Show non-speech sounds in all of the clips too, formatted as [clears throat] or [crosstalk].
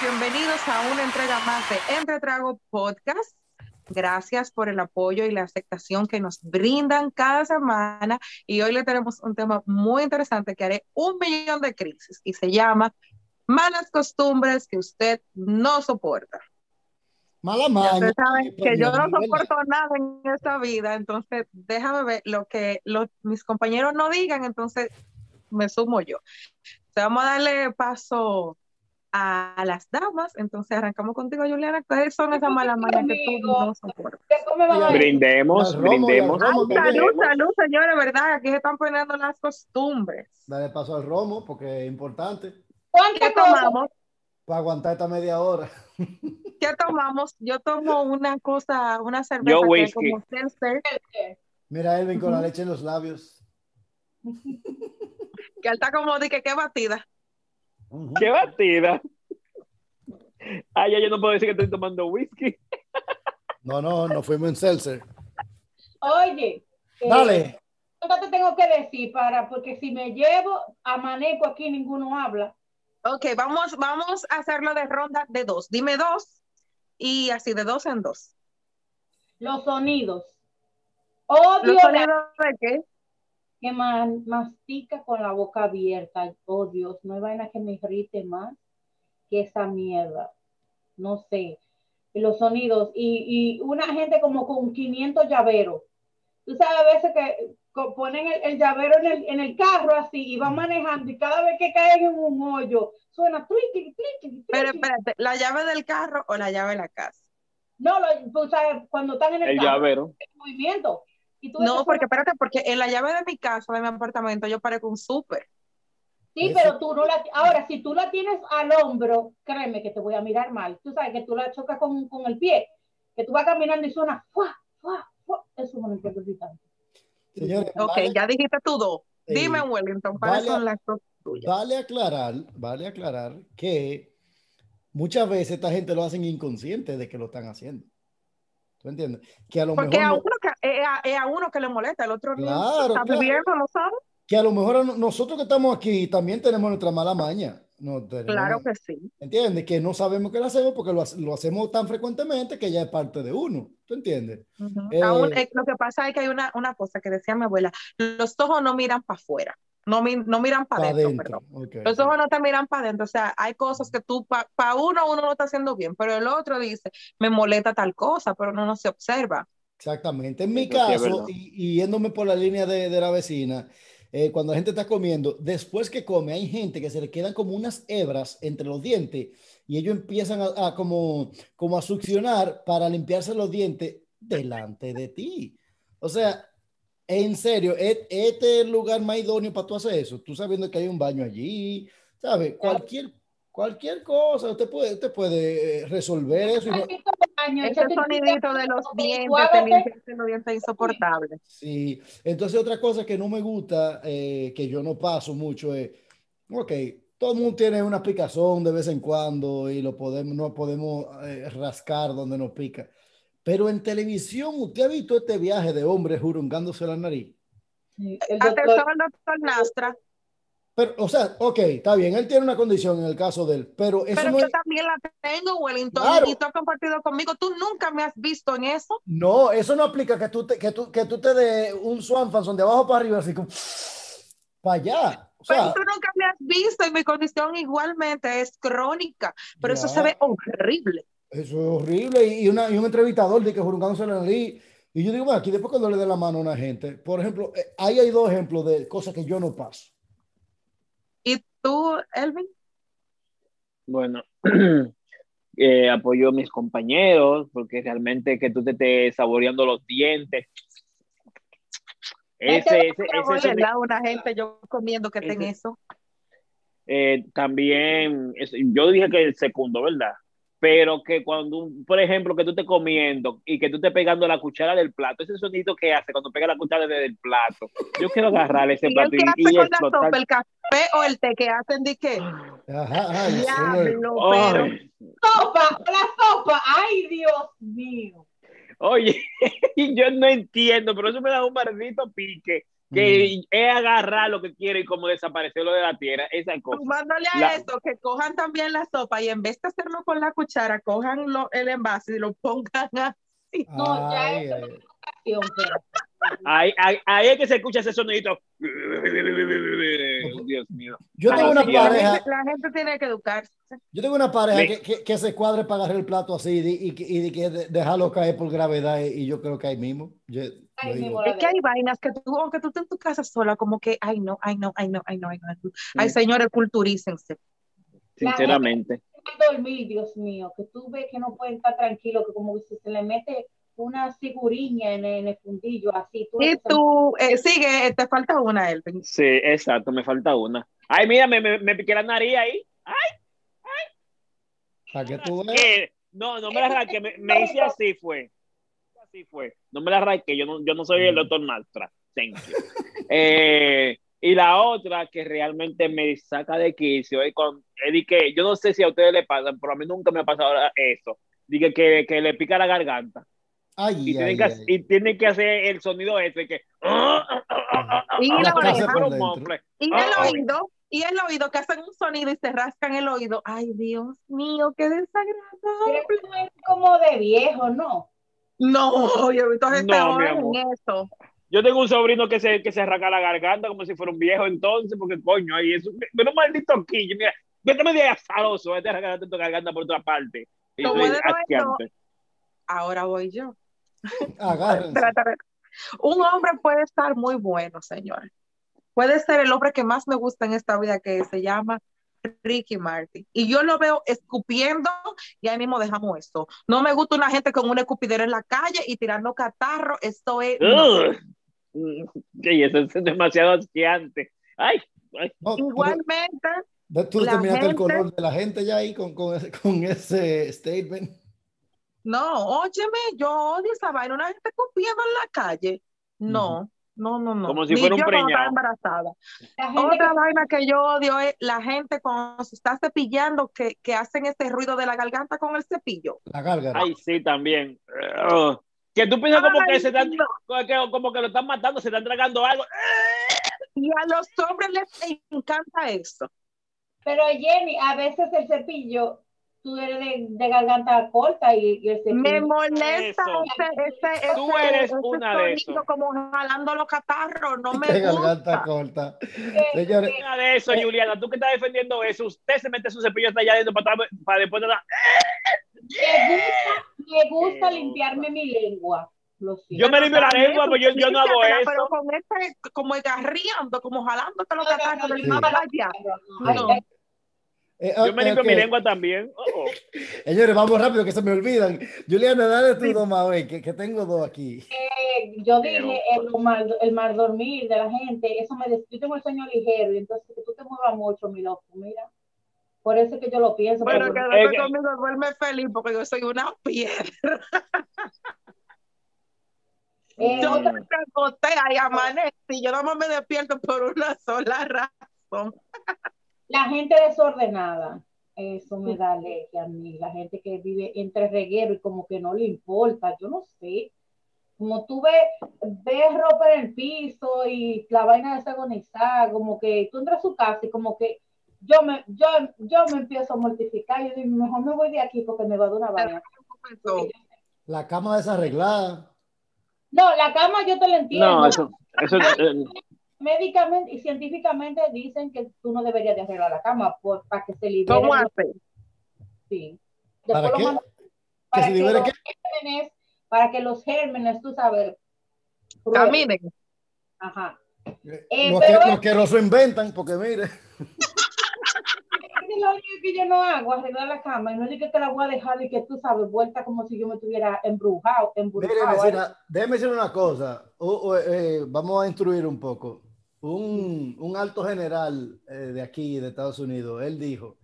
bienvenidos a una entrega más de Entre Trago Podcast. Gracias por el apoyo y la aceptación que nos brindan cada semana. Y hoy le tenemos un tema muy interesante que haré un millón de crisis y se llama Malas costumbres que usted no soporta. Mala. Ustedes saben que yo no soporto nada en esta vida, entonces déjame ver lo que los, mis compañeros no digan, entonces me sumo yo. Entonces, vamos a darle paso a las damas, entonces arrancamos contigo, Juliana. ¿Cuáles son esas malas mañas que tú no soportas? Brindemos, brindemos. Ay, salud, salud, señores, ¿verdad? Aquí se están poniendo las costumbres. Dale paso al romo porque es importante ¿Qué tomamos? para aguantar esta media hora. [laughs] ¿Qué tomamos? Yo tomo una cosa, una cerveza Yo que es como seltzer, Mira, Elvin con la leche en los labios. que está como de que qué batida. ¡Qué batida! Ay, ya yo no puedo decir que estoy tomando whisky. No, no, no fuimos en Seltzer. Oye, eh, Dale. ¿cuántas te tengo que decir para? Porque si me llevo a maneco aquí, ninguno habla. Ok, vamos, vamos a hacerlo de ronda de dos. Dime dos y así de dos en dos. Los sonidos. Odio ¿Los la sonidos de qué? Que ma- mastica con la boca abierta. Oh Dios, no hay vaina que me irrite más que esa mierda. No sé. Y los sonidos. Y, y una gente como con 500 llaveros. Tú sabes, a veces que ponen el, el llavero en el, en el carro así y van manejando y cada vez que caen en un hoyo suena Pero espérate, ¿la llave del carro o la llave de la casa? No, lo, tú sabes, cuando están en el, El carro, llavero. el movimiento. Y tú No, que porque espérate, porque en la llave de mi casa, de mi apartamento, yo parezco un súper. Sí, Eso- pero tú no la... Ahora, si tú la tienes al hombro, créeme que te voy a mirar mal. Tú sabes que tú la chocas con, con el pie, que tú vas caminando y suena... ¡fua, fua, fua! Eso me tanto. Señores, Ok, vale, ya dijiste tú dos. Dime, Wellington, ¿cuáles Vale. son las dos tuyas? vale aclarar, vale aclarar que muchas veces esta gente lo hacen inconsciente de que lo están haciendo. ¿Tú entiendes? Que a lo Porque a mejor uno, no- que, es a, es a uno que le molesta, el otro no Claro, está claro. viviendo, no sabe. que a lo mejor nosotros que estamos aquí también tenemos nuestra mala maña. No, tenemos- Claro que sí. ¿Entiendes? Que no sabemos que lo hacemos porque lo, hace- lo hacemos tan frecuentemente que ya es parte de uno. ¿Tú entiendes? Eh, Aún, eh, lo que pasa es que hay una, una cosa que decía mi abuela, los ojos no miran para afuera, no, mi- no miran para adentro, adentro. perdón. ok. Los ojos no te miran para adentro, o sea, hay cosas que tú, para uno, uno lo está haciendo bien, pero el otro dice, me molesta tal cosa, pero no, no se observa. Exactamente. En mi sí caso, y, y yéndome por la línea de, de la vecina, eh, cuando la gente está comiendo, después que come, hay gente que se le quedan como unas hebras entre los dientes y ellos empiezan a, a como, como a succionar para limpiarse los dientes delante de ti. O sea, en serio, e- este es el lugar más idóneo para tú hacer eso. Tú sabiendo que hay un baño allí, ¿sabes? Cualquier, cualquier cosa, usted puede, usted puede eh, resolver eso. y no- Ese sonidito de los dientes, los dientes es insoportable. Sí, entonces otra cosa que no me gusta, eh, que yo no paso mucho es, ok, todo el mundo tiene una picazón de vez en cuando y lo podemos, no podemos eh, rascar donde nos pica. Pero en televisión, ¿usted ha visto este viaje de hombres jurungándose la nariz? Sí, el doctor- Atención al doctor Nastra, Pero, o sea, ok, está bien, él tiene una condición en el caso de él, pero eso pero no yo es, también la tengo, Wellington, Claro. y tú has compartido conmigo, tú nunca me has visto en eso. no, eso no aplica que tú te, que tú, que tú te de un Swanfanson de abajo para arriba, así como, [sniffs] para allá. O Pero sea, tú nunca me has visto y mi condición igualmente es crónica, pero eso Ya. se ve horrible. Eso es horrible. Y, una, y un entrevistador de que jurungándose la nariz. Y yo digo, bueno, aquí después cuando le dé la mano a una gente, por ejemplo, eh, ahí hay dos ejemplos de cosas que yo no paso. ¿Y tú, Elvin? Bueno, [clears throat] eh, apoyo a mis compañeros porque realmente que tú te estés saboreando los dientes. Ese, ese, ese ¿verdad? Una gente yo comiendo que tenga Ese- eso. eh, también, es- yo dije que el segundo, ¿verdad? Pero que cuando, por ejemplo, que tú estés comiendo y que tú estés pegando la cuchara del plato, ese sonido que hace cuando pega la cuchara desde el plato, yo quiero agarrar ese [laughs] Y el plato que y, hace y con la explotar. sopa, el café o el té que hacen de qué? Ajá, Diablo, pero Ay, sopa, la sopa, ay Dios mío. oye, [laughs] yo no entiendo, pero eso me da un maldito pique. Que es agarrar lo que quiere y como desaparecerlo de la tierra, esa cosa. Sumándole a La- esto, que cojan también la sopa y en vez de hacerlo con la cuchara, cojan lo- el envase y lo pongan [laughs] así. No, ya Ay, eso- ay, Ahí, ahí, ahí es que se escucha ese sonidito. Dios mío. Yo tengo una pareja, la gente tiene que educarse. yo tengo una pareja que, que, que se cuadre para agarrar el plato así y, y, que- y dejarlo caer por gravedad y yo creo que ahí mismo. Yo-. Es que hay vainas que tú, aunque tú estés en tu casa sola, como que, ay no, ay no, ay no, ay no, ay no. Ay, señores, culturícense. Sinceramente. dormir, Dios mío, que tú ves que no pueden estar tranquilos, que como se le mete una figuriña en, el- en el fundillo, así. Tú Y ves que tú, eh, sigue, te falta una, Elvin. Sí, exacto, me falta una. Ay, mira, me, me, me piqué la nariz ahí. para que tú veas. ¿Qué? No, no me la arranqué, me, me hice así fue. Así fue. No me la arranqué, yo no, yo no soy el doctor Maltra. Thank you. Eh, y la otra que realmente me saca de quicio es con Eddie que yo no sé si a ustedes le pasan, pero a mí nunca me ha pasado eso. Dije que, que le pica la garganta Ay, y tienen, ay, que, ay. y tienen que hacer el sonido ese que Y Ah, el ah. oído, y el oído, que hacen un sonido y se rascan el oído. Ay, Dios mío, qué Pero desagradable. eso es como de viejo, ¿no? No, yo he visto gente No, en eso. Yo tengo un sobrino que se, que se arranca la garganta como si fuera un viejo entonces, porque coño, ahí es un, pero un maldito quillo. Mira, vete me digas azaroso, vete a arrancarte tu garganta por otra parte. Y. Ahora voy yo. Agárrense. Un hombre puede estar muy bueno, señor. Puede ser el hombre que más me gusta en esta vida, que se llama Ricky Martin. Y yo lo veo escupiendo y ahí mismo dejamos esto. No me gusta una gente con una escupidera en la calle y tirando catarro. Esto es... no. Ugh. Mm, Sí, eso es demasiado asqueante. Ay, ay. No, tú- Igualmente, tú la determinaste el gente- color de la gente ya ahí con, con, ese, con ese statement. No, óyeme, yo odio esa vaina. Una gente escupiendo en la calle. No, no, no, no. Como si Ni fuera un yo cuando estaba preñado. embarazada. Otra que- vaina que yo odio es la gente cuando se está cepillando que, que hacen ese ruido de la garganta con el cepillo. La gárgara. Ay, sí, también. Ugh. Que tú piensas como que se están, no. como que, como que lo están matando, se están tragando algo. Y a los hombres les encanta eso. Pero Jenny, a veces el cepillo, tú eres de, de garganta corta y, y el cepillo. Me molesta ese, ese, Tú ese- eres ese una de sonido esos. como jalando los catarros, no me de garganta gusta. corta. que- Señores, que- Nada de eso, Eh. Juliana. Tú que estás defendiendo eso, usted se mete su cepillo hasta allá adentro para, para después de la... me gusta, me gusta limpiarme mi lengua. Yo me limpio la lengua, pero yo, yo no hago límpiatela, eso. Pero con este, como agarriando, como jalándote los No, no, catarros no, del sí. más allá. No. eh, Yo me limpio ok. mi lengua también. Oh, oh. [laughs] Señores, vamos rápido que se me olvidan. Juliana, dale tu dos más, que, que tengo dos aquí. eh, yo dije el mal, el mal dormir de la gente, eso me des- yo tengo el sueño ligero y entonces que tú te muevas mucho, mi loco, mira. Por eso es que yo lo pienso. Bueno, pero- quédate Es que- conmigo, duerme feliz porque yo soy una piedra. [laughs] eh, Yo me acosté y amanecí. Yo más me despierto por una sola razón. La gente desordenada, eso me da alergia a mí, la gente que vive entre reguero y como que no le importa, yo no sé. Como tú ves, ves ropa en el piso y la vaina desorganizada, como que tú entras a su casa y como que yo me, yo, yo me empiezo a mortificar y digo, mejor me voy de aquí porque me va a dar una vaina. La cama desarreglada. No, la cama yo te la entiendo. No, eso, eso eh, Médicamente y científicamente dicen que tú no deberías de arreglar la cama por, para que se libere. ¿Cómo los- hace? Sí. ¿Para qué? ¿Que para se que libere los qué? gérmenes, para que los gérmenes, tú sabes, prueben. Caminen. Ajá. Eh, Eh, los, pero que, es- los que no se inventan, porque mire. Es lo único que yo no hago, arreglar la cama, y no es que te la voy a dejar y que tú sabes, vuelta como si yo me tuviera embrujado, Mire, embrujado. vecina, déjeme decir una cosa. O- o, eh, vamos a instruir un poco. Un, un alto general eh, de aquí, de Estados Unidos, él dijo,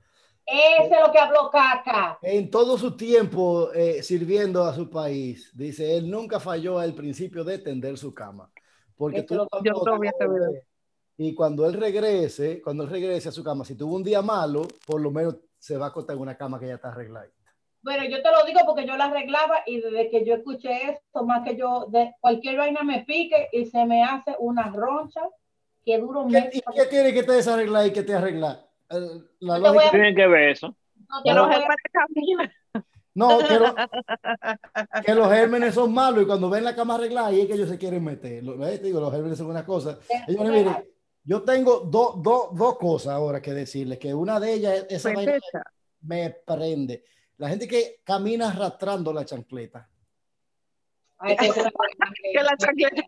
Ese es lo que habló Caca. en todo su tiempo eh, sirviendo a su país, dice, él nunca falló al principio de tender su cama. Porque tú lo- Yo vi ese video. y cuando él regrese, cuando él regrese a su cama, si tuvo un día malo, por lo menos se va a acostar en una cama que ya está arreglada. Bueno, yo te lo digo porque yo la arreglaba y desde que yo escuché esto, más que yo, de cualquier vaina me pique y se me hace una roncha que dura un ¿Qué, mes. ¿Y qué tiene que te desarreglar y que te arreglar? Eh, La voy lógica- Tienen que ver eso. No Que lo los gérmenes. No, que, lo- [laughs] que los gérmenes son malos y cuando ven la cama arreglada ahí es que ellos se quieren meter. Lo- ¿ves? Te digo, los gérmenes son una cosa. Señores, miren, yo tengo do- do- dos cosas ahora que decirles, que una de ellas, es- esa vaina Perfecta. me prende. La gente que camina arrastrando la chancleta. [laughs] Que- la chancleta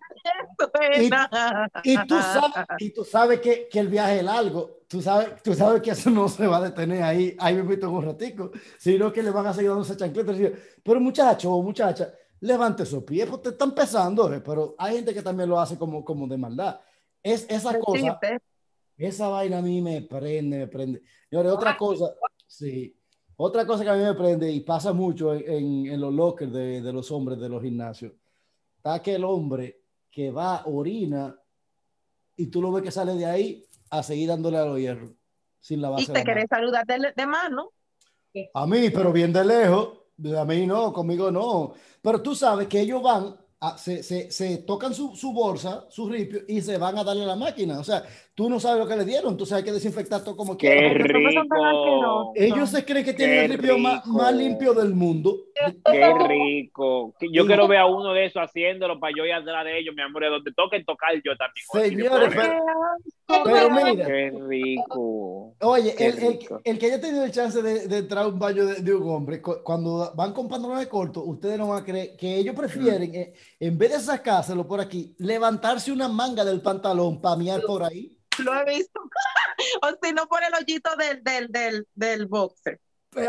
[laughs] buena. Y tú sabes, y tú sabes que, que el viaje es largo. Tú sabes, tú sabes que eso no se va a detener ahí, ahí me en un ratico, sino que le van a seguir dando esa chancleta. y decir, Pero muchacho o muchacha, levante esos pies, porque te están pesando, eh, pero hay gente que también lo hace como, como de maldad. Es esa cosa, Decirte, esa vaina a mí me prende, me prende. Señores, otra cosa, sí, otra cosa que a mí me prende y pasa mucho en, en- en los lockers de, de los hombres de los gimnasios, está aquel hombre que va, orina y tú lo ves que sale de ahí a seguir dándole a los hierros sin la Y base te de querés saludar de, de mano. a mí, pero bien de lejos. A mí no, conmigo no. Pero tú sabes que ellos van, a- se, se, se tocan su, su bolsa, su ripio, y se van a darle a la máquina. O sea, tú no sabes lo que le dieron, entonces hay que desinfectar todo como Qué quieras. Ellos se creen que tienen Qué el ripio más, limpio del mundo. Qué rico. Yo quiero ver a uno de esos haciéndolo para yo ir atrás de ellos, mi amor, de donde toquen tocar yo también. Señores, Qué pero, mira, Qué rico. oye, Qué el, el, rico. el que haya tenido el chance de, de entrar a un baño de, de un hombre, cu- cuando van con pantalones cortos, ustedes no van a creer que ellos prefieren, eh, en vez de sacárselo por aquí, levantarse una manga del pantalón para miar por ahí. Lo he visto. [laughs] o si no, por el hoyito del, del, del, del boxer.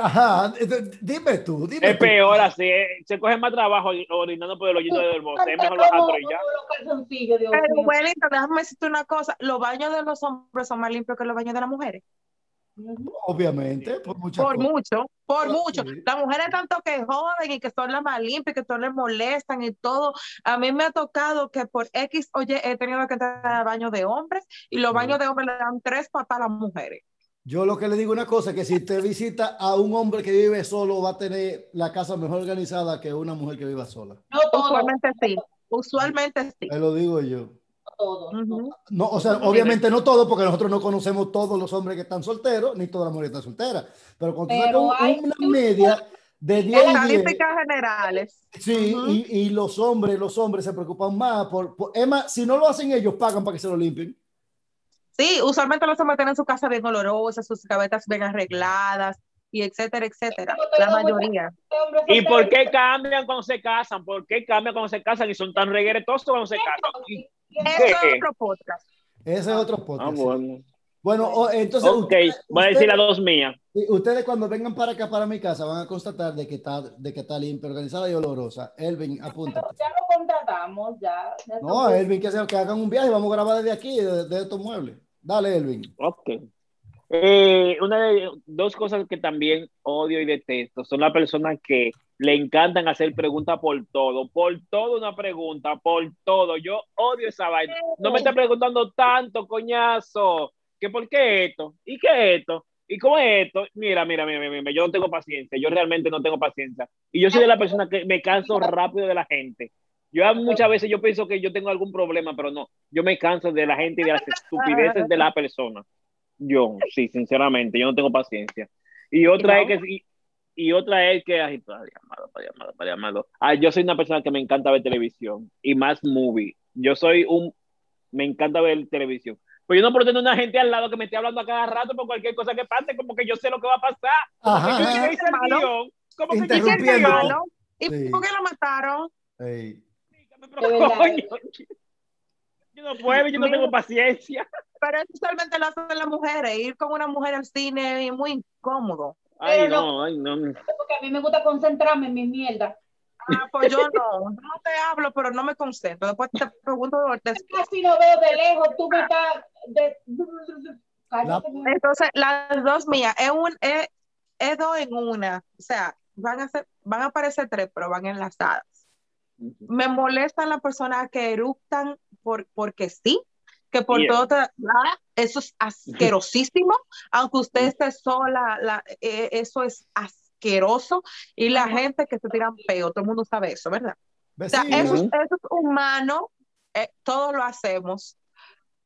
Ajá, d- dime tú, dime Es tú. peor así, eh, se coge más trabajo orinando por el hoyito del bote. Es mejor bajarlo y ya. Pero, abuelita, déjame decirte una cosa. Los baños de los hombres son más limpios que los baños de las mujeres. Obviamente, por muchas Por cosas. mucho, por Sí. mucho. Las mujeres tanto que joden y que son las más limpias, que todos les molestan y todo. A mí me ha tocado que por X, oye, he tenido que entrar al baño de hombres y los Sí. baños de hombres le dan tres patas a las mujeres. Yo lo que le digo una cosa, que si usted visita a un hombre que vive solo, va a tener la casa mejor organizada que una mujer que viva sola. No Usualmente sí, usualmente sí. Te lo digo yo. Todo. No, o sea, obviamente no todo, porque nosotros no conocemos todos los hombres que están solteros, ni todas las mujeres que están solteras. Pero cuando tú hay- una media de 10 y 10, Estadísticas generales. sí, y, y los hombres, los hombres se preocupan más por, por- más, si no lo hacen ellos, pagan para que se lo limpien. Sí, usualmente los hombres tienen su casa bien olorosa, sus gavetas bien arregladas y etcétera, etcétera. La mayoría. ¿Y por qué cambian cuando se casan? ¿Por qué cambian cuando se casan y son tan regueretosos cuando se casan? Eso ¿Qué? es otro podcast. Ese es otro Ah, podcast. bueno. Entonces, Ok, ustedes- voy a decir las dos mías. Ustedes cuando vengan para acá, para mi casa, van a constatar de que está, de que está limpia, organizada y olorosa. Elvin, apunta. Ya lo contratamos, ya. ya No, Elvin, que, se- que hagan un viaje, vamos a grabar desde aquí, de, de estos muebles. Dale, Elvin. Ok. Eh, una de dos cosas que también odio y detesto son las personas que le encantan hacer preguntas por todo, por todo una pregunta, por todo. Yo odio esa vaina. No me estés preguntando tanto, coñazo. ¿Que por qué esto? ¿Y qué esto? ¿Y cómo es esto? Mira, mira, mira, mira, mira, yo no tengo paciencia, yo realmente no tengo paciencia. Y yo soy de la persona que me canso rápido de la gente. Yo muchas veces yo pienso que yo tengo algún problema, pero no, yo me canso de la gente y de las estupideces de la persona. Yo, sí, sinceramente, yo no tengo paciencia. Y otra es que y, otra es que ay, para llamado, para llamado, para llamado. Ah, yo soy una persona que me encanta ver televisión y más movie. Yo soy un me encanta ver televisión. Pues yo no puedo tener una gente al lado que me esté hablando a cada rato por cualquier cosa que pase, como que yo sé lo que va a pasar. Como Ajá, que yo ajá. hice el Malo. guion, como que yo ¿Y quién hice el te Interrumpiendo. guion. ganó? ¿Y Sí. por qué lo mataron? Pero, coño, yo no puedo, yo no tengo paciencia. Pero eso usualmente lo hacen las mujeres. Ir con una mujer al cine es muy incómodo. Ay, Pero no, ay, no. Porque a mí me gusta concentrarme en mi mierda. Ah, pues yo no. No te hablo, pero no me concentro. Después te pregunto. Casi no veo de lejos, tú me estás... De... Entonces, las dos mías, es, un, es, es dos en una. O sea, van a, ser, van a aparecer tres, pero van enlazadas. Me molestan las personas que eructan por, porque sí, que por Yeah. todo, eso es asquerosísimo, aunque usted esté sola, la- eh, eso es asqueroso y la gente que se tiran peo, todo el mundo sabe eso, ¿verdad? O sea, eso, es- eso es humano, eh, todos lo hacemos,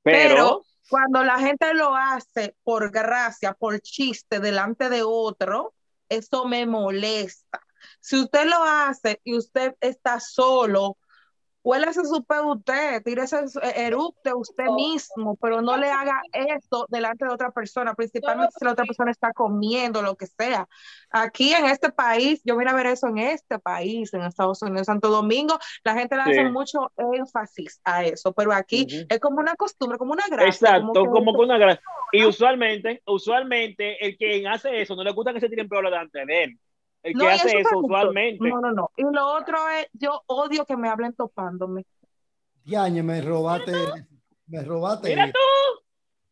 Pero, pero cuando la gente lo hace por gracia, por chiste delante de otro, eso me molesta. Si usted lo hace y usted está solo, huélase su pedo usted, tírese, eructe usted mismo, pero no le haga eso delante de otra persona, principalmente si la otra persona está comiendo, lo que sea. Aquí en este país, yo vine a ver eso en este país, en Estados Unidos, Santo Domingo, la gente le hace mucho énfasis a eso, pero aquí es como una costumbre, como una gracia. exacto, como que- como una gracia. Y usualmente, usualmente, el que hace eso no le gusta que se tiren delante de él. El que No, hace eso usualmente. No, no, no. Y lo otro es, yo odio que me hablen topándome. Diañe, me robaste, me robaste. Mira tú.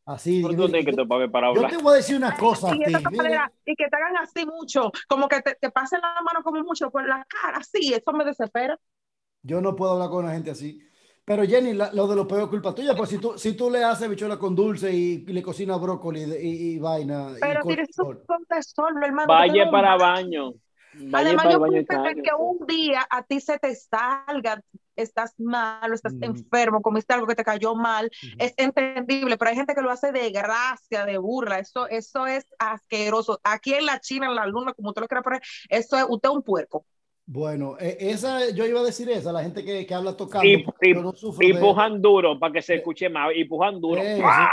Así. ¿Por qué yo- tú que toparme para yo hablar? te voy a decir una cosa a Y, ti. esa mira. manera, y que te hagan así mucho, como que te, te pasen la mano como mucho por la cara, así, eso me desespera. Yo no puedo hablar con una gente así. Pero Jenny, la- lo de los peos es culpa tuya, pues si tú, si tú le haces bichuela con dulce y, y le cocinas brócoli y, y- y vaina. y Pero tienes su colesterol. contestarlo, hermano. No para baño. Vaya Además, para yo baño puedo que un día a ti se te salga, estás malo, estás Mm. enfermo, comiste algo que te cayó mal, Ujú. es entendible, pero hay gente que lo hace de gracia, de burla, eso, eso es asqueroso. Aquí en la China, en la luna, como usted lo quiera poner, eso es, usted es un puerco. Bueno, eh, esa, yo iba a decir esa, la gente que, que habla tocando. Y, y- yo no y de- pujan duro para que se escuche más. Y pujan duro. Eso. ¡Ah!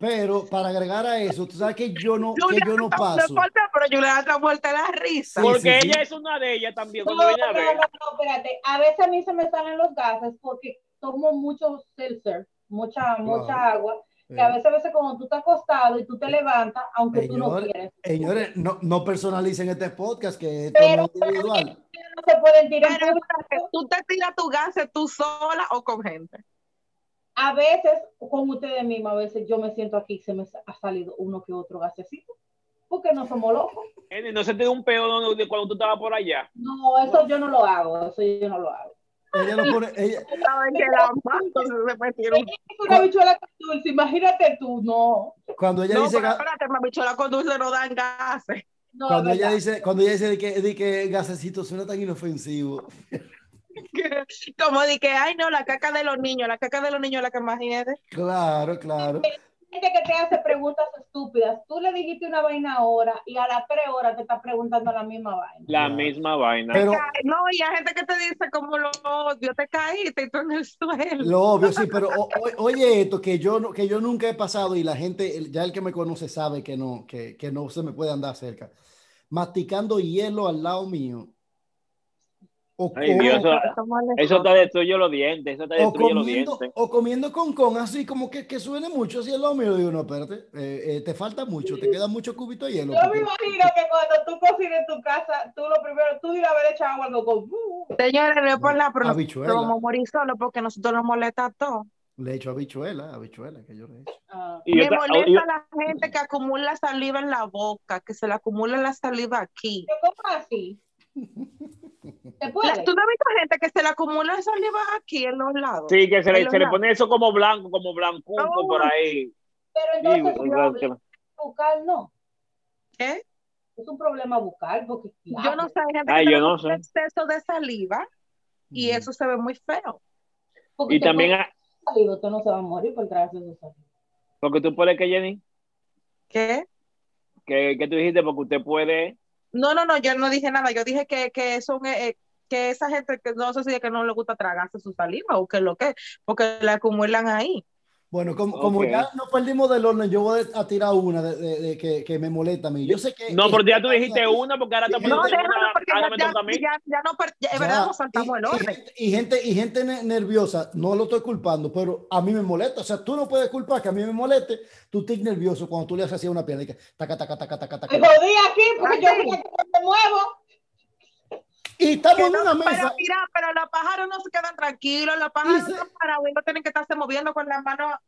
Pero para agregar a eso, tú sabes que yo no, que Juliana yo no paso. fuerte, pero Juliana está muerta de la risa. Porque sí, sí. ella es una de ellas también. No, no, a no, ver. no, espérate. A veces a mí se me salen los gases porque tomo mucho seltzer, mucha, mucha agua. Que a Eh, veces, a veces cuando tú estás acostado y tú te levantas, aunque tú no quieres. Señores, no, no personalicen este podcast, que esto Pero- es individual. No se pueden tirar Pero, ¿Tú te tiras tu gas tú sola o con gente? A veces, con ustedes mismos, a veces yo me siento aquí y se me ha salido uno que otro gasecito. Porque no somos locos. No se te dio un de cuando tú estabas por allá. No, eso yo no lo hago. Eso yo no lo hago. Ella lo pone, ella, Saben que la mato, se me Una bichuela con dulce, imagínate tú, no. cuando ella No, dice, pero espérate, mi bichola con dulce no dan gases. No, cuando ella dice, cuando ella dice de que, de que gasecito suena tan inofensivo. [laughs] Como de que, ay, no, la caca de los niños, la caca de los niños es la que más hiede. Claro, claro. Gente que te hace preguntas estúpidas. Tú le dijiste una vaina ahora y a las tres horas te está preguntando la misma vaina. La misma vaina. Pero No, y hay gente que te dice como lo odio, te caíste y tú en el suelo. lo obvio, sí, pero o- o- oye esto que yo, no- que yo nunca he pasado y la gente, ya el que me conoce sabe que no, que, que no se me puede andar cerca. Masticando hielo al lado mío. O, Ay, Dios, eso, te destruye los dientes. Eso te o destruye los comiendo, dientes. o comiendo con con así como que, que suene mucho así lado mío. Digo, no, espérate, eh, eh, te falta mucho, te queda mucho cubito de hielo. Yo me porque- imagino que cuando tú cocines en tu casa, tú lo primero, tú dirás haber echado algo con... uh, Señores, no es por nada, pero a morir solo porque nosotros nos molesta a todos. Le echo habichuela, habichuela que yo le echo. ah. Y yo Me molesta yo- la gente que acumula saliva en la boca, que se le acumula la saliva aquí. ¿Qué cómo así? [laughs] ¿Se La- puede? ¿Tú no has visto gente que se le acumula saliva aquí en los lados? Sí, que se le, se le pone eso como blanco, como blancuco No. por ahí. Pero entonces, o sea, que- bucal no. ¿Qué? Es un problema bucal porque... Yo no sé, hay gente Ay, que yo no sé. exceso de saliva y Mm. eso se ve muy feo. Porque Y también, puede a- salir, usted no se va a morir por traerse su saliva. porque tú puedes que Jenny, ¿Qué? que, que tú dijiste, porque usted puede. No, no, no, yo no dije nada. Yo dije que, que son eh, que esa gente que no sé si es que no le gusta tragarse su saliva o que lo que, porque la acumulan ahí. Bueno, como, como Ok. ya nos perdimos del orden, yo voy a tirar una de, de- de que, que me molesta a mí. Yo sé que. No, que- porque ya tú dijiste una, porque ahora te No, una, porque ahora ya, me ya, ya, ya no, ya, es ya, verdad, nos saltamos y, el y orden. gente, y gente y gente ne- nerviosa, no lo estoy culpando, pero a mí me molesta. O sea, tú no puedes culpar que a mí me moleste. Tú estás nervioso cuando tú le haces así a una pierna y que taca, taca, taca, taca, taca. Me jodí aquí porque yo Así. fui a que me muevo. Y estamos en no, una pero mesa. mira, pero los pájaros no se quedan tranquilos, los pájaros Dice- no parados y no tienen que estarse moviendo con la mano,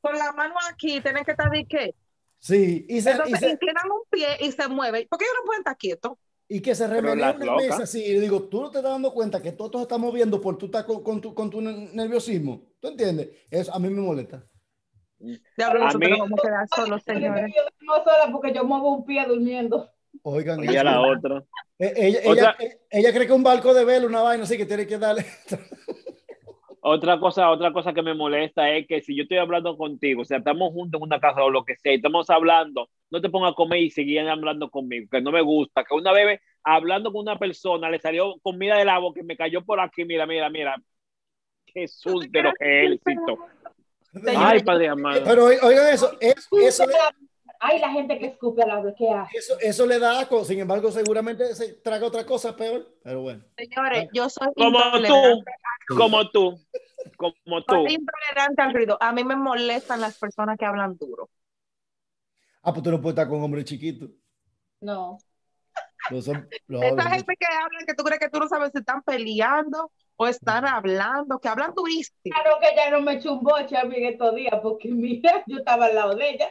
con la mano aquí, tienen que estar de qué. Sí, y, se, y, Entonces se- inclinan un pie y se mueven. ¿Por qué ellos no pueden estar quietos? y que se Pero remenea las una locas. mesa así. Y digo, tú no te estás dando cuenta que todo esto se está moviendo por tú estás con, con tu, con tu nerviosismo. ¿Tú entiendes? Eso a mí me molesta. Diablo, A nosotros mí- vamos a quedar solos, señores. Yo duermo sola porque yo muevo un pie durmiendo. Oigan, Y a la otra. Eh, Ella, Otra- ella, ella cree que un barco de vela, una vaina así que tiene que darle. [laughs] Otra cosa, otra cosa que me molesta es que si yo estoy hablando contigo, o sea, estamos juntos en una casa o lo que sea, y estamos hablando, no te pongas a comer y seguir hablando conmigo, que no me gusta, que una vez hablando con una persona le salió comida de la boca y me cayó por aquí, mira, mira, mira. Qué susto de lo que cito. Ay, padre amado. Pero oi- oigan eso, es- eso, le- Ay, la gente que escupe a la que hace. eso, eso le da asco, sin embargo, seguramente se traga otra cosa peor, pero bueno. Señores, yo soy Como tú, intolerante, como tú, como tú. soy intolerante al ruido. A mí me molestan las personas que hablan duro. Ah, pues tú no puedes estar con hombres chiquitos. No. Los hom- los Esa gente que habla que tú crees que tú no sabes si están peleando o están hablando, que hablan durísimo. Claro que ella no me echó un boche a mí en estos días, porque mira, yo estaba al lado de ella.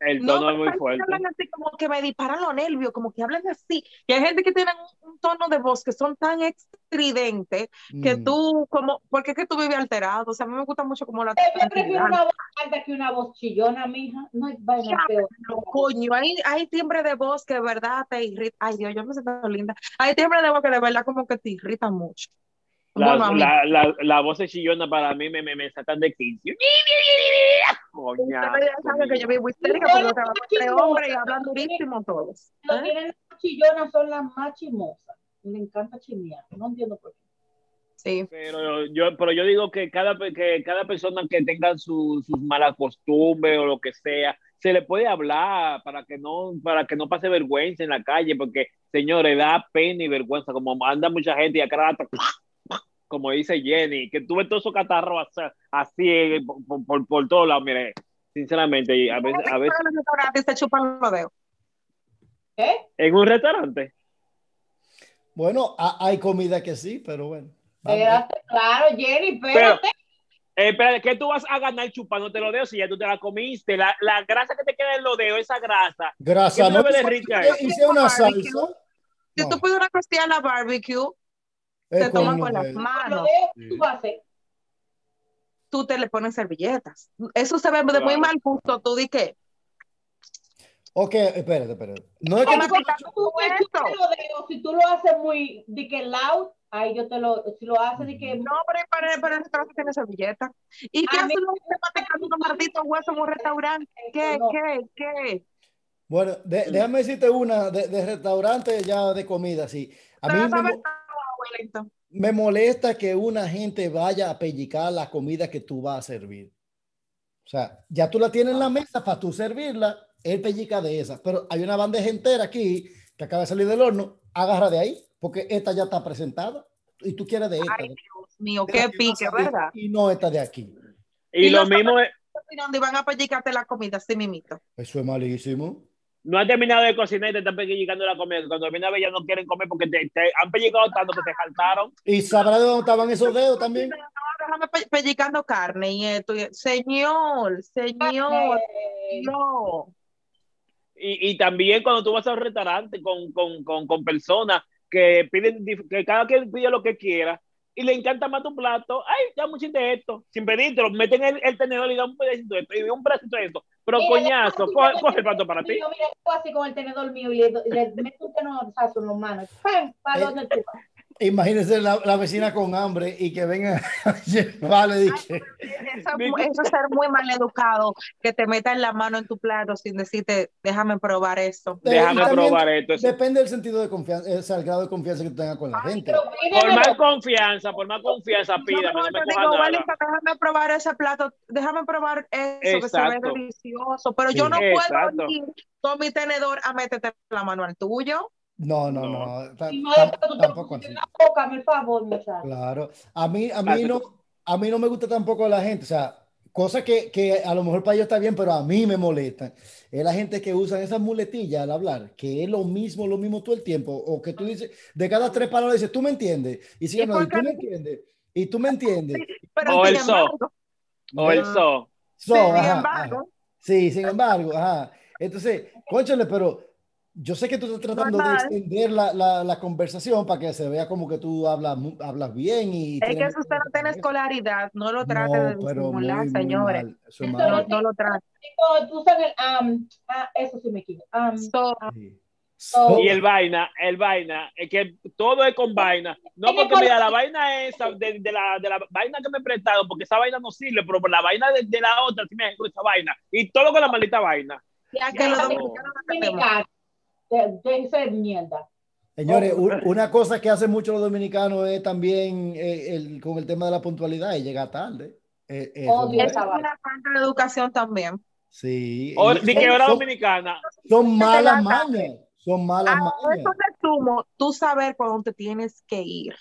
El No, tono es muy fuerte. hablan así como que me disparan los nervios, como que hablan así. Y hay gente que tiene un, un tono de voz que son tan estridentes que Mm. tú, como, porque es que tú vives alterado. O sea, a mí me gusta mucho como la Yo prefiero una voz alta que una voz chillona, mija. No hay vaina peor. pero, coño, hay, hay timbre de voz que de verdad te irrita. Ay, Dios, yo me siento linda. Hay timbre de voz que de verdad como que te irrita mucho. La, Bueno, la, la, la voz de chillona para mí me, me, me sacan de 15. Ustedes Coñazo, ya saben que yo vivo histérica porque trabajo entre hombres y hablan durísimo todos. ¿eh? tienen chillonas son las más chismosas. Me encanta chismear. No entiendo por qué. Sí. Pero yo, pero yo digo que cada, que cada persona que tenga su- sus malas costumbres o lo que sea, se le puede hablar para que no, para que no pase vergüenza en la calle, porque señores, da pena y vergüenza, como anda mucha gente y a cada rato, como dice Jenny, que tuve todos esos catarros así, así eh, por, por, por todos lados, mire, sinceramente, y a veces, a veces, En el restaurante y se chupan los dedos. ¿Eh? en un restaurante, Bueno, ha- hay comida que sí, pero bueno. Espérate, claro, Jenny, pero, espérate. eh, espera, ¿qué tú vas a ganar chupándote los dedos si ya tú te la comiste? La, la grasa que te queda en los dedos, esa grasa, Grasa, ¿Qué ¿no? rica? Hice una salsa. Si No, tú pides una costilla a la barbecue, es te toman con las Lo manos, veo, tú haces. tú te le pones servilletas. Eso se ve de muy mal gusto. Tú di que Ok, espérate, espérate. No es que Toma, tú- dedos, si tú lo haces muy, de que loud, ahí yo te lo, si lo haces de que no, pero para, para el restaurante tiene servilleta. ¿Y qué A mí- hacen los que masticando unos malditos huesos en un restaurante? ¿Qué, No. qué, qué? Bueno, de- déjame decirte una de, de restaurante ya de comida, sí. A mí me, me molesta que una gente vaya a pellicar la comida que tú vas a servir. O sea, ya tú la tienes en la mesa para tú servirla, él pellica de esa. Pero hay una bandeja entera aquí que acaba de salir del horno, agarra de ahí, porque esta ya está presentada y tú quieres de esta. Ay. Dios mío, qué pique, ¿verdad? Y no esta de aquí. y, Y lo mismo es, donde van a pellicarte la comida, así mimito. Eso es malísimo. No han terminado de cocinar y te están pellicando la comida. Cuando viene a ver ya no quieren comer porque te, te han pellicado tanto que te saltaron. Y sabrá de dónde estaban esos dedos también. No, déjame carne y esto. Señor, señor, no. Y, y también cuando tú vas a un restaurante con, con, con, con personas que piden, que cada quien pide lo que quiera y le encanta más tu plato, ay, ya mucho de esto, sin pedírtelo, meten el, el tenedor y dan un pedacito de esto y un pedacito de esto, pero Mira, coñazo, le- coge, coge el plato para ti. Yo mira, así con el tenedor mío y le, le meto un tenorazo en las manos. ¡Pam! ¿Para Eh, dónde tú vas? Imagínense la, la vecina con hambre y que venga [laughs] vale, dije. Eso, eso es ser muy mal educado, que te metan la mano en tu plato sin decirte, déjame probar esto. Déjame Y también probar esto. Depende del sentido de confianza, o sea, el grado de confianza que tú tengas con la gente. Por más confianza, por más confianza, pídame, no te coja digo. Wellington, déjame probar ese plato, déjame probar eso que se ve Exacto. delicioso, pero Sí. yo no Exacto. puedo ir con mi tenedor a meterte la mano al tuyo. No, no, No. no. tampoco así. el favor. Claro. A mí, a mí no, a mí no me gusta tampoco la gente, o sea, cosas que, que a lo mejor para ellos está bien, pero a mí me molestan. Es la gente que usa esas muletillas al hablar, que es lo mismo, lo mismo todo el tiempo, o que tú dices, de cada tres palabras dices, tú me entiendes, y si ¿Y no, tú me entiendes, y tú me entiendes. O el so. O el so. So, sin ajá, embargo, ajá. Sí, sin embargo, ajá. Entonces, cónchale, pero yo sé que tú estás tratando de extender la, la, la conversación para que se vea como que tú hablas, hablas bien y es que usted no tiene escolaridad, no lo trate No, de disimular, señores. Eso es No, no lo trate. Am, ah, eso sí me quito. Am, So, Sí. Y el vaina, el vaina, es que todo es con vaina. No porque mira, la vaina esa, de, de, la, de la vaina que me he prestado, porque esa vaina no sirve, pero por la vaina de, de la otra sí me esa vaina. Y todo con la maldita vaina. Ya que los dominicanos de, de esa mierda. Señores, una cosa que hacen mucho los dominicanos es también eh, el, con el tema de la puntualidad y llegar tarde. Eh, es una falta de educación también. Sí. O, de que hora dominicana. Son malas mañas. Son malas mañas. Eso resumo, tú saber por dónde tienes que ir.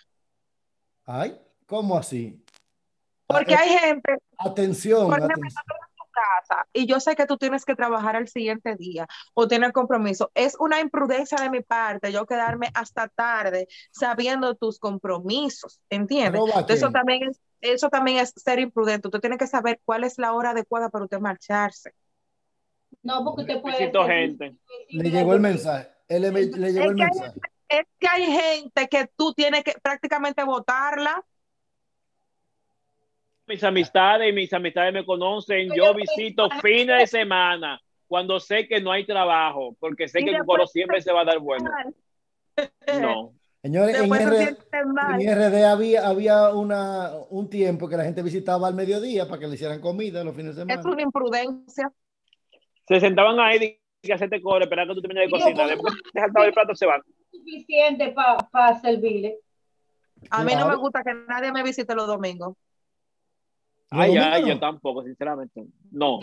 Ay, ¿cómo así? Porque hay gente. Atención. Por ejemplo, atención casa y yo sé que tú tienes que trabajar el siguiente día o tener compromiso. Es una imprudencia de mi parte yo quedarme hasta tarde sabiendo tus compromisos, ¿entiendes? Eso también es eso también es ser imprudente. Usted tiene que saber cuál es la hora adecuada para usted marcharse. No, porque usted puede. gente. Le llegó el mensaje. Él le, le llegó el mensaje. es que hay gente que tú tienes que prácticamente votarla mis amistades y mis amistades me conocen. Yo visito fines de semana cuando sé que no hay trabajo, porque sé que el coro siempre se va a dar bueno. No. Señores, en, RD había, había una, un tiempo que la gente visitaba al mediodía para que le hicieran comida los fines de semana. Es una imprudencia. Se sentaban ahí y hacerte coro, esperar que tú termines de cocinar. Después te saltaba el plato, se van. Suficiente para pa servirle. A mí no me gusta que nadie me visite los domingos. Ay, ay, yo tampoco, sinceramente. No.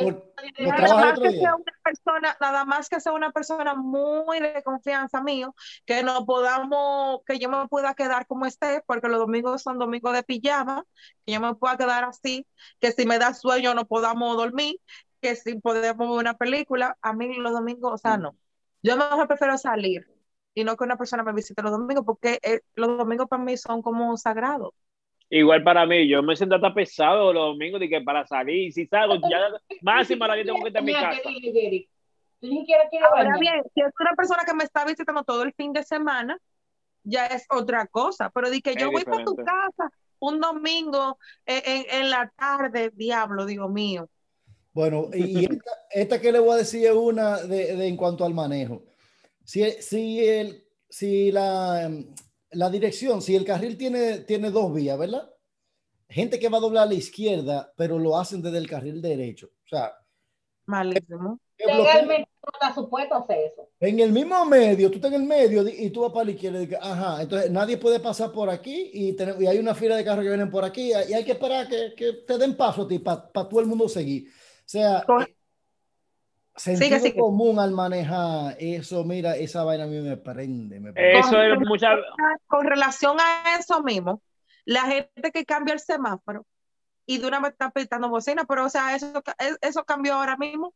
nada, más que sea una persona, nada más que sea una persona muy de confianza mío, que no podamos, que yo me pueda quedar como esté, porque los domingos son domingos de pijama, que yo me pueda quedar así, que si me da sueño no podamos dormir, que si podemos ver una película, a mí los domingos, o sea, no. Yo mejor prefiero salir y no que una persona me visite los domingos, porque eh, los domingos para mí son como sagrados. Igual para mí, yo me siento hasta pesado los domingos de que para salir, si salgo, ya máximo la tengo que estar en mi casa. Ahora bien, si es una persona que me está visitando todo el fin de semana, ya es otra cosa, pero di que yo voy para tu casa un domingo en, en, la tarde, diablo, digo mío. Bueno, y [laughs] esta, esta, que le voy a decir es una de, de en cuanto al manejo. Si, si, el, si la, la dirección, si el carril tiene, tiene dos vías, ¿verdad? Gente que va a doblar a la izquierda, pero lo hacen desde el carril derecho. O sea, malísimo. Legalmente no está supuesto hacer eso. En el mismo medio, tú estás en el medio y tú vas para la izquierda. Y, ajá, entonces nadie puede pasar por aquí y, y, hay una fila de carros que vienen por aquí y hay que esperar que, que te den paso a ti para todo el mundo seguir. O sea, Sentido común al manejar eso, mira, esa vaina a mí me prende. Me Eso es mucha... Con relación a eso mismo, la gente que cambia el semáforo y de una vez está pitando bocina, pero o sea, eso, eso cambió ahora mismo.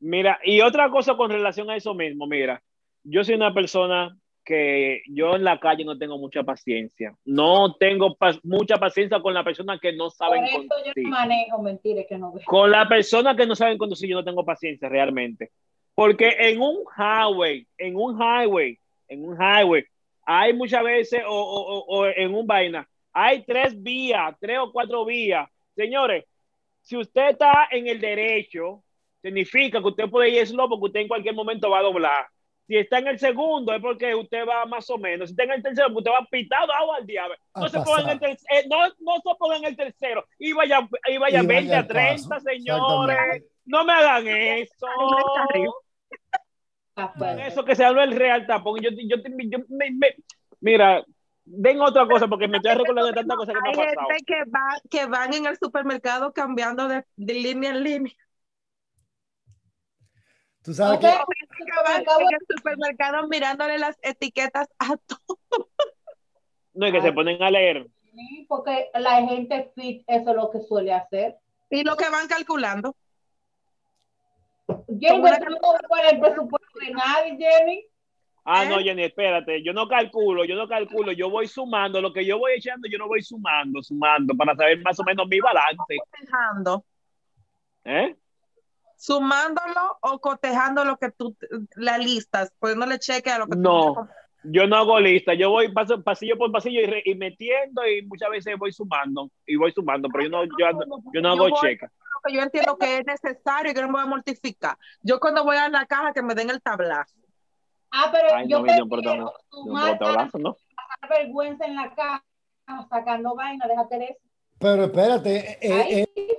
Mira, y otra cosa con relación a eso mismo, mira, yo soy una persona que yo en la calle no tengo mucha paciencia. No tengo mucha paciencia con la persona que no saben Por eso yo manejo, mentira, que no veo. Con la persona que no saben conducir yo no tengo paciencia realmente. Porque en un highway, en un highway, en un highway, hay muchas veces, o, o, o en un vaina, hay tres vías, tres o cuatro vías. Señores, si usted está en el derecho, significa que usted puede ir slow porque usted en cualquier momento va a doblar si está en el segundo es porque usted va más o menos. Si está en el tercero, usted va pitado agua al diablo. No, se ponga en el tercero, eh, no, no se ponga en el tercero. Y vaya, y vaya 20 a 30, señores. No me hagan eso. Eso que se habló el real tapón. Yo, yo, yo me, me, mira, den otra cosa porque me estoy recordando de tantas cosas que me han pasado. Hay gente que, va, que van en el supermercado cambiando de, de línea en línea. Tú sabes que... En el supermercado mirándole las etiquetas a todo. [laughs] No, es que se ponen a leer. Sí, porque la gente fit, eso es lo que suele hacer. Y lo que van calculando. Jenny, el presupuesto de nadie, Jenny. Ah, no, ¿Eh? Jenny, espérate, yo no calculo, yo no calculo, yo voy sumando, lo que yo voy echando, yo no voy sumando, sumando, para saber más o menos mi balance. ¿Eh? Sumándolo o cotejando lo que tú, la listas, poniéndole cheque a lo que no. tú yo no hago lista, yo voy paso, pasillo por pasillo y, metiendo y muchas veces voy sumando y voy sumando, pero yo no, yo, no hago cheque. yo entiendo que es necesario y que no me voy a mortificar. Yo cuando voy a la caja que me den el tablazo. Ah, pero Ay, yo no, prefiero un sumar botazo, ¿no? vergüenza en la casa sacando vaina, déjate de eso. Pero espérate, eh, Ahí eh,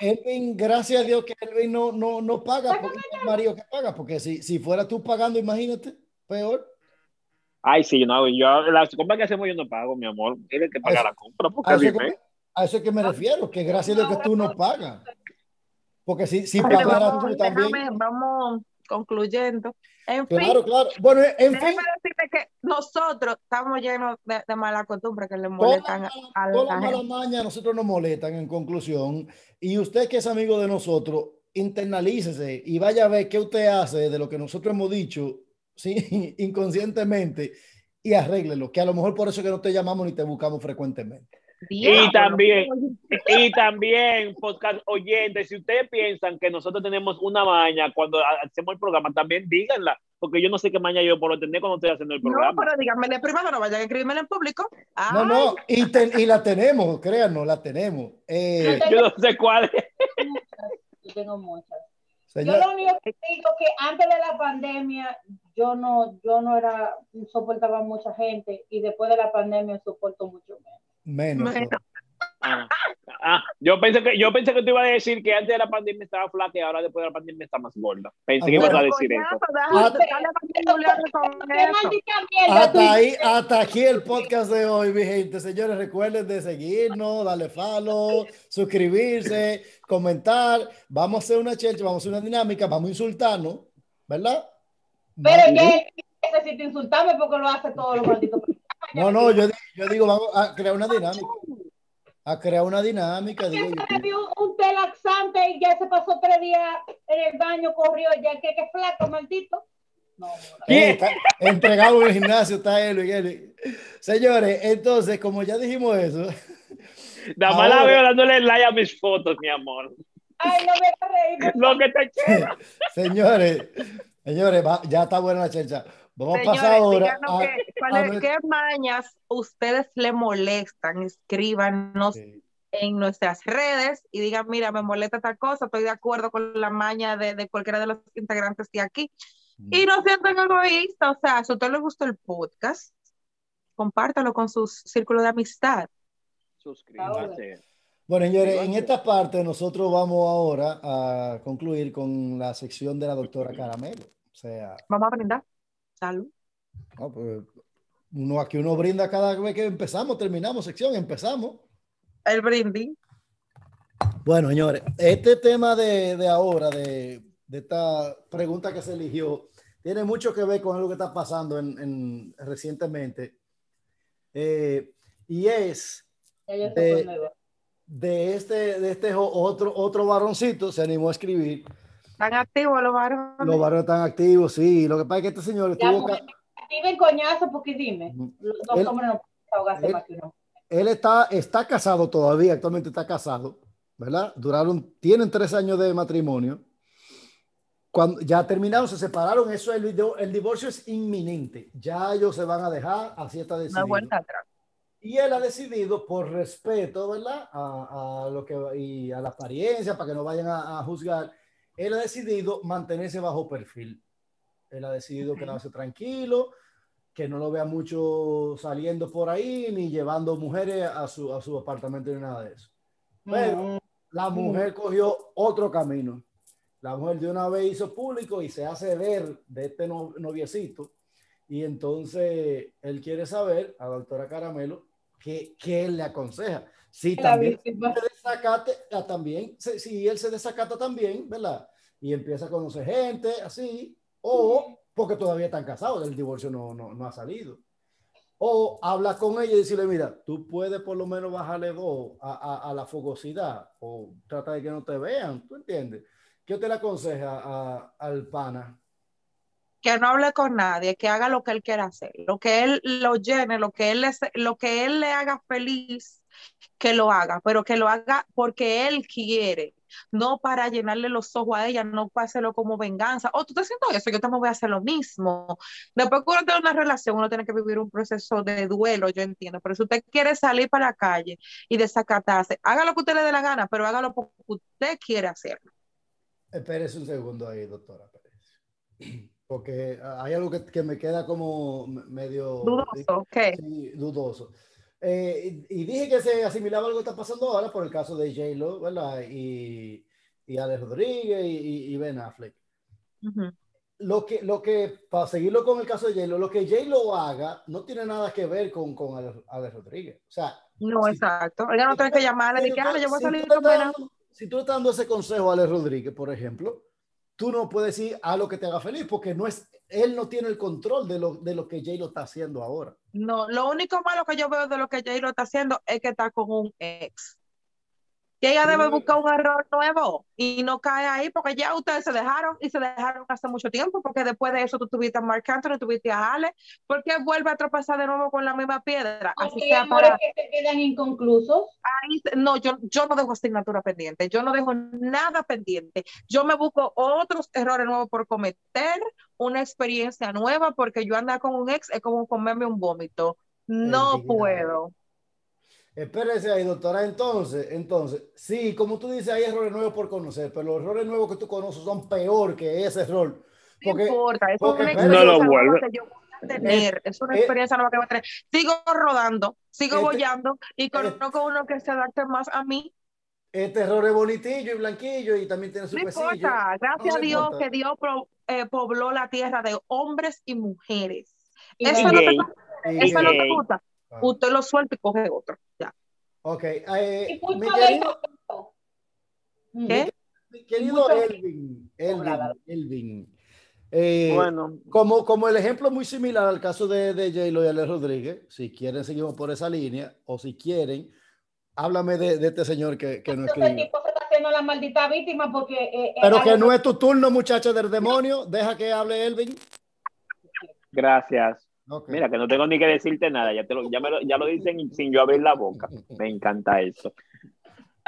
Elvin, gracias a Dios que Elvin no, no, no paga, porque es el marido que paga, porque si, si fuera tú pagando, imagínate, peor. Ay, sí, no, yo, las compras que hacemos yo no pago, mi amor. Tienes que pagar Eso- la compra, porque A eso, dime. que, me- a eso es que me refiero, que gracias a Dios que tú no pagas. Porque si, si pagaras tú también. déjame, vamos concluyendo. En fin, Claro. Bueno, en fin, decirte que nosotros estamos llenos de, de mala costumbre que le molestan a, a todas la las gente. nosotros nos molestan en conclusión. Y usted que es amigo de nosotros, internalícese y vaya a ver qué usted hace de lo que nosotros hemos dicho sí, [laughs] inconscientemente y arréglelo, que a lo mejor por eso que no te llamamos ni te buscamos frecuentemente. Y también, y también, podcast oyentes, si ustedes piensan que nosotros tenemos una maña cuando hacemos el programa, también díganla, porque yo no sé qué maña yo por entender cuando estoy haciendo el No, programa. pero díganmele primero, no vayan a escribirme en público. No, Ay, no, y, ten- y la tenemos, créanos, la tenemos. Eh, Yo no sé cuál es. Yo tengo muchas. Yo lo único que digo que antes de la pandemia yo no, yo no era, soportaba mucha gente y después de la pandemia soporto mucho menos. Menos. Ah, ah, yo pensé que yo pensé que te iba a decir que antes de la pandemia estaba flaca y ahora después de la pandemia está más gorda. Pensé Ah, que ibas a decir eso. Ah, tú! Hasta ahí, hasta aquí el podcast de hoy, mi gente. Señores, recuerden de seguirnos, darle follow, suscribirse, comentar. Vamos a hacer una chelcha, vamos a hacer una dinámica, vamos a insultarnos, ¿verdad? Pero que él necesita insultarme porque lo hace todos los malditos. No, no, yo, yo digo, vamos a crear una dinámica. A crear una dinámica, digo yo. Dio un té laxante y ya se pasó tres días en el baño, corrió, ya que que flaco, maldito. No, no, no. Eh, entregado en el gimnasio, está él, él. Señores, entonces, como ya dijimos eso, [laughs] Nada más la veo dándole like a mis fotos, mi amor. Ay, no me por [laughs] Lo que te quiero. [laughs] señores, señores, va- ya está buena la chelcha. Vamos a Señores, pasar ahora díganos a, qué, cuál a es- nuestro- qué mañas ustedes le molestan. Escríbanos Sí. en nuestras redes y digan, mira, me molesta tal cosa, estoy de acuerdo con la maña de, de cualquiera de los integrantes de aquí. Y no sientan egoístas, o sea, si a usted le gustó el podcast, compártalo con su círculo de amistad. Suscríbase. Bueno, señores, en esta parte nosotros vamos ahora a concluir con la sección de la doctora Caramelo. O sea, Vamos a brindar. Salud. no, pues, uno aquí uno brinda cada vez que empezamos, terminamos sección, empezamos. El brindis. Bueno, señores, este tema de, de ahora, de, de esta pregunta que se eligió, tiene mucho que ver con algo que está pasando en, en- recientemente. Eh, y es de- de este, de este otro, otro varoncito, se animó a escribir. Están activos los varones. Los varones están activos, sí. Lo que pasa es que este señor estuvo. ca- activen coñazo porque dime, los dos Él- hombres no pueden ahogarse él- más que uno. Él está, está casado todavía, actualmente está casado, ¿verdad? Duraron, tienen tres años de matrimonio. Cuando ya terminaron, se separaron, eso el, video- el divorcio es inminente. Ya ellos se van a dejar, así está decidido. vuelta atrás. Y él ha decidido, por respeto, ¿verdad? A, a lo que, y a la apariencia, para que no vayan a, a juzgar, él ha decidido mantenerse bajo perfil. Él ha decidido Ok. quedarse tranquilo, que no lo vea mucho saliendo por ahí, ni llevando mujeres a su, a su apartamento, ni nada de eso. Pero Mm, la mujer cogió otro camino. La mujer de una vez hizo público y se hace ver de este no- noviecito. Y entonces él quiere saber, a la doctora Caramelo, qué, qué él le aconseja. Si La también se desacate, ah, también, si, si él se desacata también, ¿verdad? Y empieza a conocer gente así, o porque todavía están casados, el divorcio no, no, no ha salido. O habla con ella y decirle, mira, tú puedes por lo menos bajarle dos a, a- a la fogosidad o trata de que no te vean, ¿tú entiendes? ¿Qué te le aconseja a- al pana? Que no hable con nadie, que haga lo que él quiera hacer, lo que él lo llene, lo que él le, lo que él le haga feliz, que lo haga, pero que lo haga porque él quiere, no para llenarle los ojos a ella, no para hacerlo como venganza. Oh, tú estás haciendo eso, yo también voy a hacer lo mismo. Después que uno tiene una relación, uno tiene que vivir un proceso de duelo, yo entiendo, pero si usted quiere salir para la calle y desacatarse, haga lo que usted le dé la gana, pero hágalo porque usted quiere hacerlo. Espérese un segundo ahí, doctora. espérese. Porque hay algo que, que me queda como medio... Dudoso, ¿qué? Sí, dudoso. Eh, y, y dije que se asimilaba algo que está pasando ahora por el caso de J-Lo, ¿verdad? Y, y Alex Rodríguez y, y Ben Affleck. Ujú. Lo que, lo que, para seguirlo con el caso de J-Lo, lo que J-Lo haga no tiene nada que ver con, con Alex, Alex Rodríguez. O sea, No, Sí. exacto. Ella no tiene que llamarle de que, ah, yo voy a si salir tú estás Ben dando- si tú le estás dando ese consejo a Alex Rodríguez, por ejemplo, tú no puedes decir a lo que te haga feliz, porque no es, él no tiene el control de lo, de lo que J-Lo está haciendo ahora. No, lo único malo que yo veo de lo que J-Lo está haciendo es que está con un ex. Que ella debe buscar un error nuevo y no cae ahí porque ya ustedes se dejaron y se dejaron hace mucho tiempo porque después de eso tú tuviste a Mark Anthony, tuviste a Ale. ¿Por qué vuelve a tropezar de nuevo con la misma piedra? Así hay sea para que se quedan inconclusos. ahí No, yo, yo no dejo asignatura pendiente, yo no dejo nada pendiente. Yo me busco otros errores nuevos por cometer, una experiencia nueva, porque yo andar con un ex es como comerme un vómito. No puedo. Espérese ahí, doctora. Entonces, entonces, sí, como tú dices, hay errores nuevos por conocer, pero los errores nuevos que tú conoces son peor que ese error. No Porque, importa, es porque- una No experiencia lo nueva que yo voy a tener, es una eh, experiencia nueva que voy a tener. Sigo rodando, sigo este- bollando y conozco uno que se adapte más a mí. este error es bonitillo y blanquillo y también tiene su No pesillo. importa, gracias No a Dios importa. que Dios pro- eh, pobló la tierra de hombres y mujeres. Y Eso Y no te Eso no te gusta. Ah, Usted lo suelta y coge otro. Ya. Ok, eh, Y mi querido. ¿Qué? mi querido Elvin, Elvin. Elvin, eh, Bueno, como, como el ejemplo muy similar al caso de, de J-Lo y Alex Rodríguez, si quieren seguimos por esa línea, o si quieren, háblame de, de este señor que, que no escribió. tipo se está haciendo la maldita víctima porque... eh, Pero que no es tu turno, muchacha del demonio, deja que hable Elvin. gracias. Mira, que no tengo ni que decirte nada, ya, te lo, ya, me lo, ya lo dicen sin yo abrir la boca. Me encanta eso.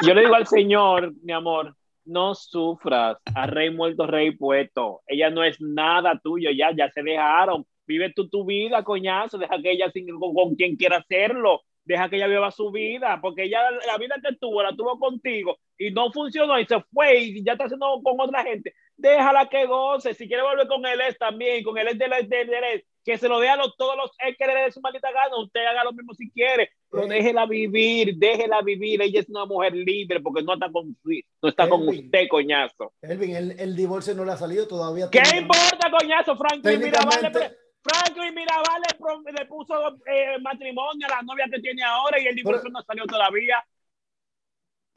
Yo le digo al Señor, mi amor, no sufras, a rey muerto, rey puesto. Ella no es nada tuyo, ya, ya se dejaron. Vive tú tu vida, coñazo, deja que ella sin, con, con quien quiera hacerlo. Deja que ella viva su vida, porque ella la vida que tuvo, la tuvo contigo y no funcionó y se fue y ya está haciendo con otra gente. Déjala que goce. Si quiere volver con él es también, con él es del del- del ex, que se lo dé a los, todos los ex que le dé su maldita gana. Usted haga lo mismo si quiere, pero déjela vivir, déjela vivir. Ella es una mujer libre porque no está con, no está con Elvin. usted, coñazo. Elvin, el, el divorcio no le ha salido todavía. ¿Qué importa, coñazo? Franklin Mirabal le, Técnicamente, Franklin Mirabal le, pro- le puso eh, matrimonio a la novia que tiene ahora y el divorcio Pero- no salió todavía.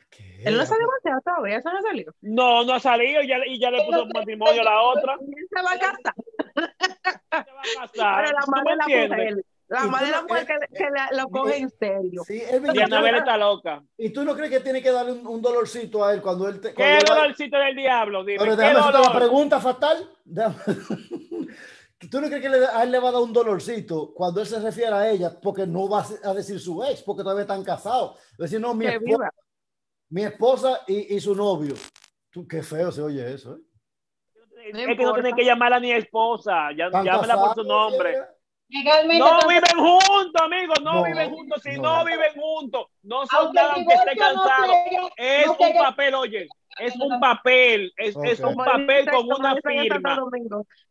¿Qué? Él no se ha divorciado todavía, eso no ha salido. No, no ha salido y ya, y ya le puso matrimonio a la otra. Él se va a casar. Se va a casar. Pero la ¿Tú madre la entiendes? mujer, la madre la mujer que, que la- lo coge en serio. Sí, Elvin, ¿y no- está loca. ¿y tú no crees que tiene que darle un, un dolorcito a él cuando él te. ¿Qué cuando él va- dolorcito del diablo? Dime, Pero ¿qué déjame hacerte la pregunta fatal. Déjame- [laughs] ¿Tú no crees que le- a él le va a dar un dolorcito cuando él se refiere a ella? Porque no va a a decir su ex, porque todavía están casados. Es decir, no, mi esposa, viva. mi esposa y, y su novio. Tú, qué feo se oye eso. ¿eh? No es que no importa. tiene que llamarla ni esposa, ya, Están llámela por su nombre. Legalmente No viven juntos, amigos, no, No, viven juntos. Si no. no, viven juntos, no son nada, aunque esté no cansado. Es un papel, oye, es un papel, es, es un papel con una firma.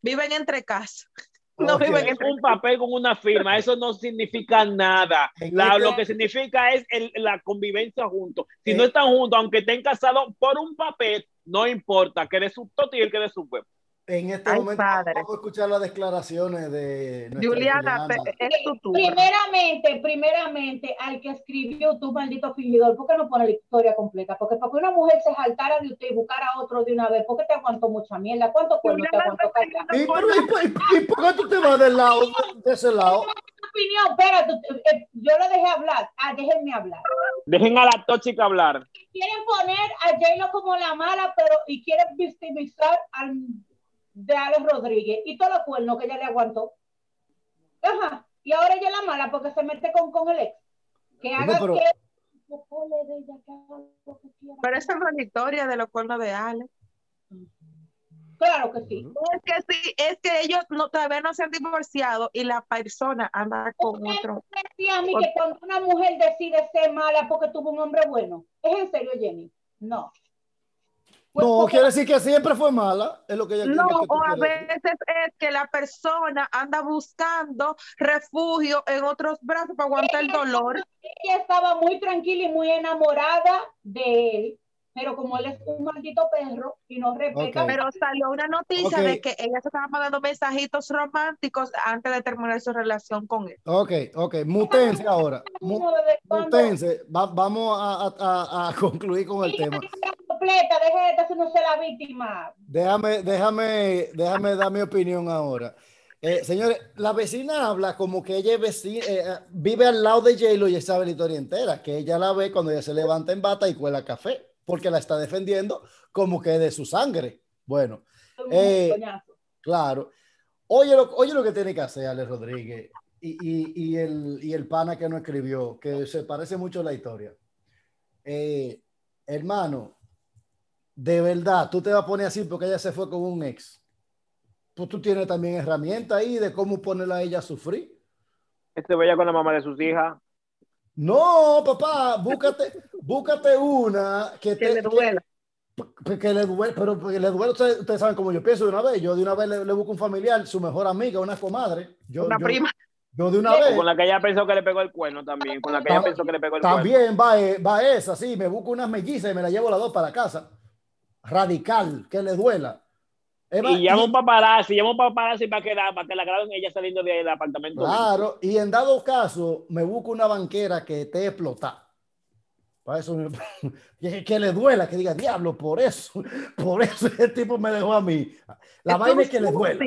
Viven entre casas. [laughs] No viven Es entre un papel con una firma, [laughs] eso no significa nada. La- este- Lo que significa es el- la convivencia juntos. Si Eh. no están juntos, aunque estén casados por un papel, no importa, que de su toti y el que de su pueblo. En este Ay, momento padre. vamos a escuchar las declaraciones de Juliana, es tu turno. Primeramente, primeramente, al que escribió tu maldito fingidor, ¿por qué no pone la historia completa? Porque para que una mujer se saltara de usted y buscara a otro de una vez, ¿por qué te aguantó mucha mierda? ¿Cuántos cuernos te aguantó callada? ¿Y, pero, y por- y- y por qué tú te vas del lado, de, ese lado? opinión, espérate, eh, yo le dejé hablar, ah, déjenme hablar. Dejen a la tóxica hablar. Quieren poner a J-Lo como la mala, pero y quieren victimizar al de Alex Rodríguez y todos los cuernos que ella le aguantó. Ajá, y ahora ella es la mala porque se mete con, con el ex. Que haga pero- que. Pero esa es la historia de los cuernos de Ale. Claro que sí. Es que sí, es que ellos no, todavía no se han divorciado y la persona anda con otro. decía a mí que cuando una mujer decide ser mala porque tuvo un hombre bueno, ¿es en serio, Jenny? No. Pues No, quiere decir que siempre fue mala. Es lo que ella No, lo que tú o a decir. veces es que la persona anda buscando refugio en otros brazos para aguantar el dolor. ella estaba muy tranquila y muy enamorada de él, pero como él es un maldito perro y no respeta. Pero salió una noticia de que ella se estaba mandando mensajitos románticos antes de terminar su relación con él. Ok, ok. Mutense ahora. Mutense. Va- vamos a, a- a- [laughs] concluir con el tema. Completa, deje de haciéndose la víctima. Déjame, déjame, déjame dar mi opinión ahora. Eh, señores, la vecina habla como que ella es veci- eh, eh, vive al lado de J-Lo y sabe la historia entera, que ella la ve cuando ella se levanta en bata y cuela café, porque la está defendiendo como que de su sangre. Bueno, Eh, claro. Oye lo, oye lo que tiene que hacer Alex Rodríguez y, y- y el, y el pana que no escribió, que se parece mucho a la historia. Hermano, de verdad, tú te vas a poner así porque ella se fue con un ex. Pues tú tienes también herramientas ahí de cómo ponerla a ella a sufrir. Este vaya con la mamá de sus hijas. No, papá, búscate, [laughs] búscate una que, Que te, le duela. que, que le duele, pero que le duele, ustedes, ustedes saben cómo yo pienso de una vez. Yo de una vez le, le busco un familiar, su mejor amiga, una comadre. Yo, Una yo- prima. Yo de una vez. con la que ella pensó que le pegó el cuerno también. Con la que ella pensó que le pegó el cuerno. También va, eh, va esa, sí, me busco unas mellizas y me las llevo las dos para casa. Radical, que le duela. Más, Y llama un paparazzi, llama un paparazzi para que, la, para que la graben ella saliendo del apartamento. Claro, y en dado caso, me busco una banquera que esté explotada. Para eso, [laughs] que, que le duela, que diga, diablo, por eso, [laughs] por eso ese tipo me dejó a mí. La vaina es que le duela.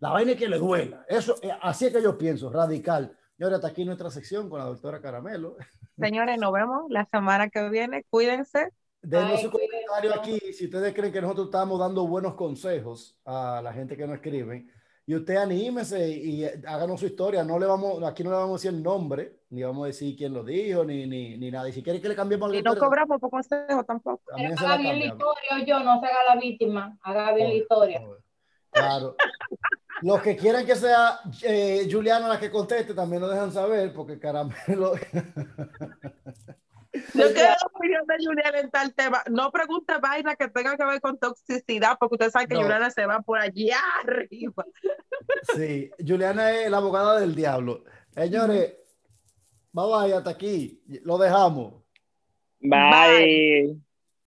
La vaina es que le duela. Eso, eh, así es que yo pienso, radical. Y ahora está aquí nuestra sección con la doctora Caramelo. Señores, nos vemos la semana que viene. Cuídense. Denos su comentario aquí si ustedes creen que nosotros estamos dando buenos consejos a la gente que nos escriben. Y usted anímese y eh, háganos su historia. No le vamos, aquí no le vamos a decir el nombre, ni vamos a decir quién lo dijo, ni, ni, ni nada. Y si quiere que le cambiemos la Y no historia, cobramos por consejo tampoco. Pero haga bien la historia, yo no se haga la víctima, haga bien la historia. Claro. Los que quieran que sea eh, Juliana la que conteste, también lo dejan saber, porque caramelo. [laughs] [laughs] Yo quiero la opinión de Juliana en tal tema. No pregunte vaina que tenga que ver con toxicidad, porque usted sabe que No. Juliana se va por allá arriba. [laughs] Sí, Juliana es la abogada del diablo. Señores, bye bye, hasta aquí. Lo dejamos. Bye.